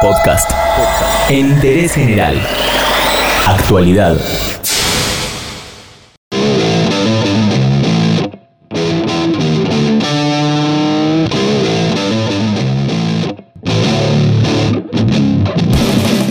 Podcast. Interés general. Actualidad.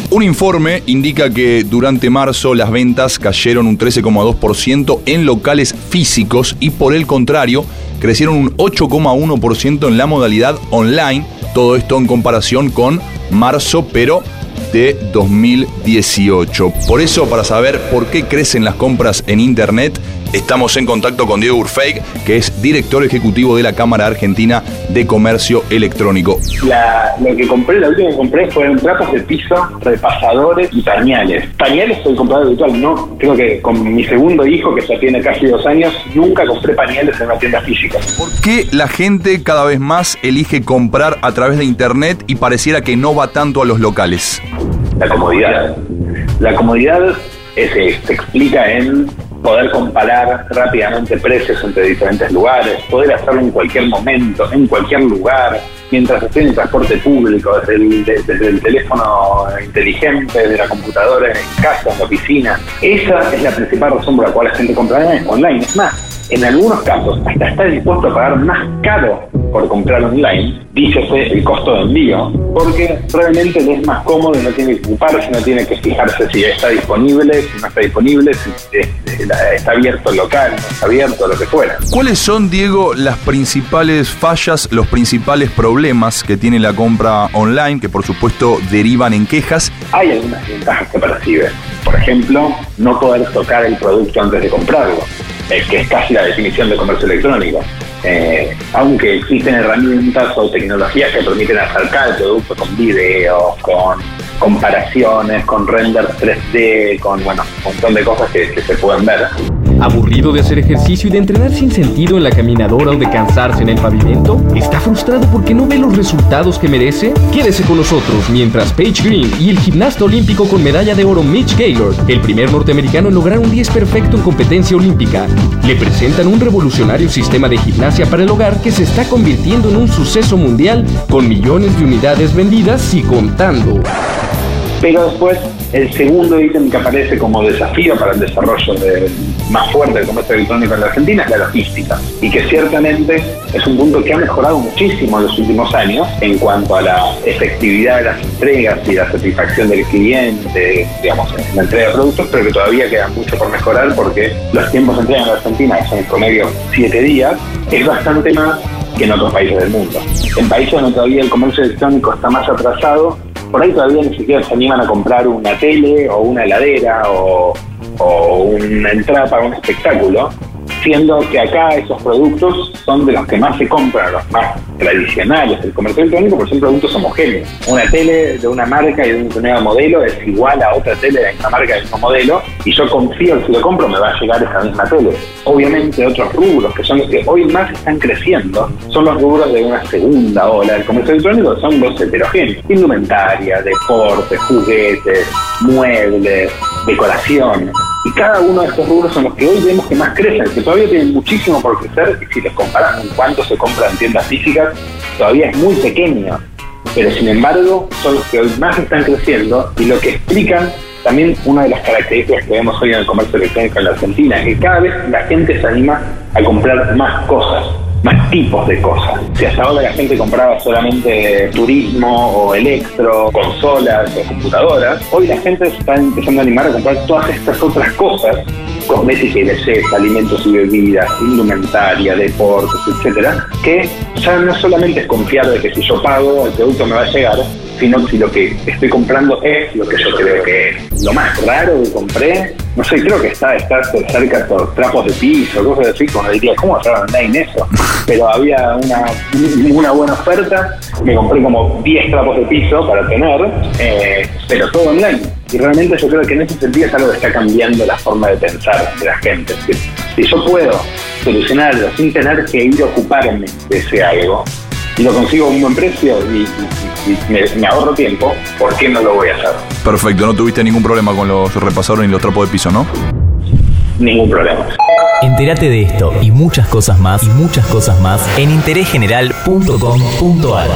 Un informe indica que durante marzo las ventas cayeron un 13,2% en locales físicos y por el contrario crecieron un 8,1% en la modalidad online. Todo esto en comparación con marzo, pero de 2018. Por eso, para saber por qué crecen las compras en Internet, estamos en contacto con Diego Urfeig, que es director ejecutivo de la Cámara Argentina de Comercio Electrónico. La, lo que compré, la última que compré fueron trapos de piso, repasadores y pañales. Pañales soy comprador virtual, no. Creo que con mi segundo hijo, que ya tiene casi dos años, nunca compré pañales en una tienda física. ¿Por qué la gente cada vez más elige comprar a través de Internet y pareciera que no va tanto a los locales? La comodidad. La comodidad se explica en poder comparar rápidamente precios entre diferentes lugares, poder hacerlo en cualquier momento, en cualquier lugar, mientras esté en el transporte público, desde el, de- desde el teléfono inteligente, desde la computadora, en casa, en la oficina. Esa es la principal razón por la cual la gente compra online. Es más, en algunos casos hasta está dispuesto a pagar más caro por comprar online, dícese el costo de envío, porque realmente le es más cómodo y no tiene que ocuparse, no tiene que fijarse si está disponible, si no está disponible, si eh, está abierto el local, no está abierto, lo que fuera. ¿Cuáles son, Diego, las principales fallas, los principales problemas que tiene la compra online, que por supuesto derivan en quejas? Hay algunas ventajas que percibe. Por ejemplo, no poder tocar el producto antes de comprarlo, que es casi la definición de comercio electrónico. Eh, aunque existen herramientas o tecnologías que permiten acercar el producto con videos, con comparaciones, con renders 3D, con bueno, un montón de cosas que, que se pueden ver. ¿Aburrido de hacer ejercicio y de entrenar sin sentido en la caminadora o de cansarse en el pavimento? ¿Está frustrado porque no ve los resultados que merece? Quédese con nosotros mientras Paige Green y el gimnasta olímpico con medalla de oro Mitch Gaylord, el primer norteamericano en lograr un 10 perfecto en competencia olímpica, le presentan un revolucionario sistema de gimnasia para el hogar que se está convirtiendo en un suceso mundial con millones de unidades vendidas y contando. Pero después, el segundo ítem que aparece como desafío para el desarrollo de- más fuerte del comercio electrónico en la Argentina es la logística. Y que ciertamente es un punto que ha mejorado muchísimo en los últimos años en cuanto a la efectividad de las entregas y la satisfacción del cliente, digamos, en la entrega de productos, pero que todavía queda mucho por mejorar porque los tiempos de entrega en la Argentina, que son en promedio siete días, es bastante más que en otros países del mundo. En países donde todavía el comercio electrónico está más atrasado, por ahí todavía ni siquiera se animan a comprar una tele o una heladera o, o una entrada para un espectáculo, siendo que acá esos productos son de los que más se compran, los más tradicionales del comercio electrónico, porque son productos homogéneos. Una tele de una marca y de un determinado modelo es igual a otra tele de misma marca del mismo modelo, y yo confío que si lo compro me va a llegar esa misma tele. Obviamente otros rubros que son los que hoy más están creciendo son los rubros de una segunda ola del comercio electrónico, son los heterogéneos. Indumentaria, deporte, juguetes, muebles, decoración. Y cada uno de estos rubros son los que hoy vemos que más crecen, que todavía tienen muchísimo por crecer y si los comparamos con cuánto se compra en tiendas físicas, todavía es muy pequeño. Pero sin embargo, son los que hoy más están creciendo y lo que explican también una de las características que vemos hoy en el comercio electrónico en la Argentina, que cada vez la gente se anima a comprar más cosas, más tipos de cosas. Si hasta ahora la gente compraba solamente turismo o electro, consolas o computadoras, hoy la gente está empezando a animar a comprar todas estas otras cosas cosmética y belleza, alimentos y bebidas, indumentaria, deportes, etcétera, que ya no solamente es confiar de que si yo pago el producto me va a llegar, sino si lo que estoy comprando es lo que yo creo que es. Lo más raro que compré, no sé, creo que está estar cerca por trapos de piso, cosas así, como diría, ¿cómo hacer online eso? Pero había una, una buena oferta, me compré como 10 trapos de piso para tener, eh, pero todo online. Y realmente yo creo que en ese sentido es algo que está cambiando la forma de pensar de la gente. Decir, si yo puedo solucionarlo sin tener que ir a ocuparme de ese algo, y lo consigo a un buen precio y, y- y me, me ahorro tiempo, ¿por qué no lo voy a hacer? Perfecto, no tuviste ningún problema con los repasadores ni los trapos de piso, ¿no? Ningún problema. Entérate de esto y muchas cosas más y muchas cosas más en interésgeneral.com.ar.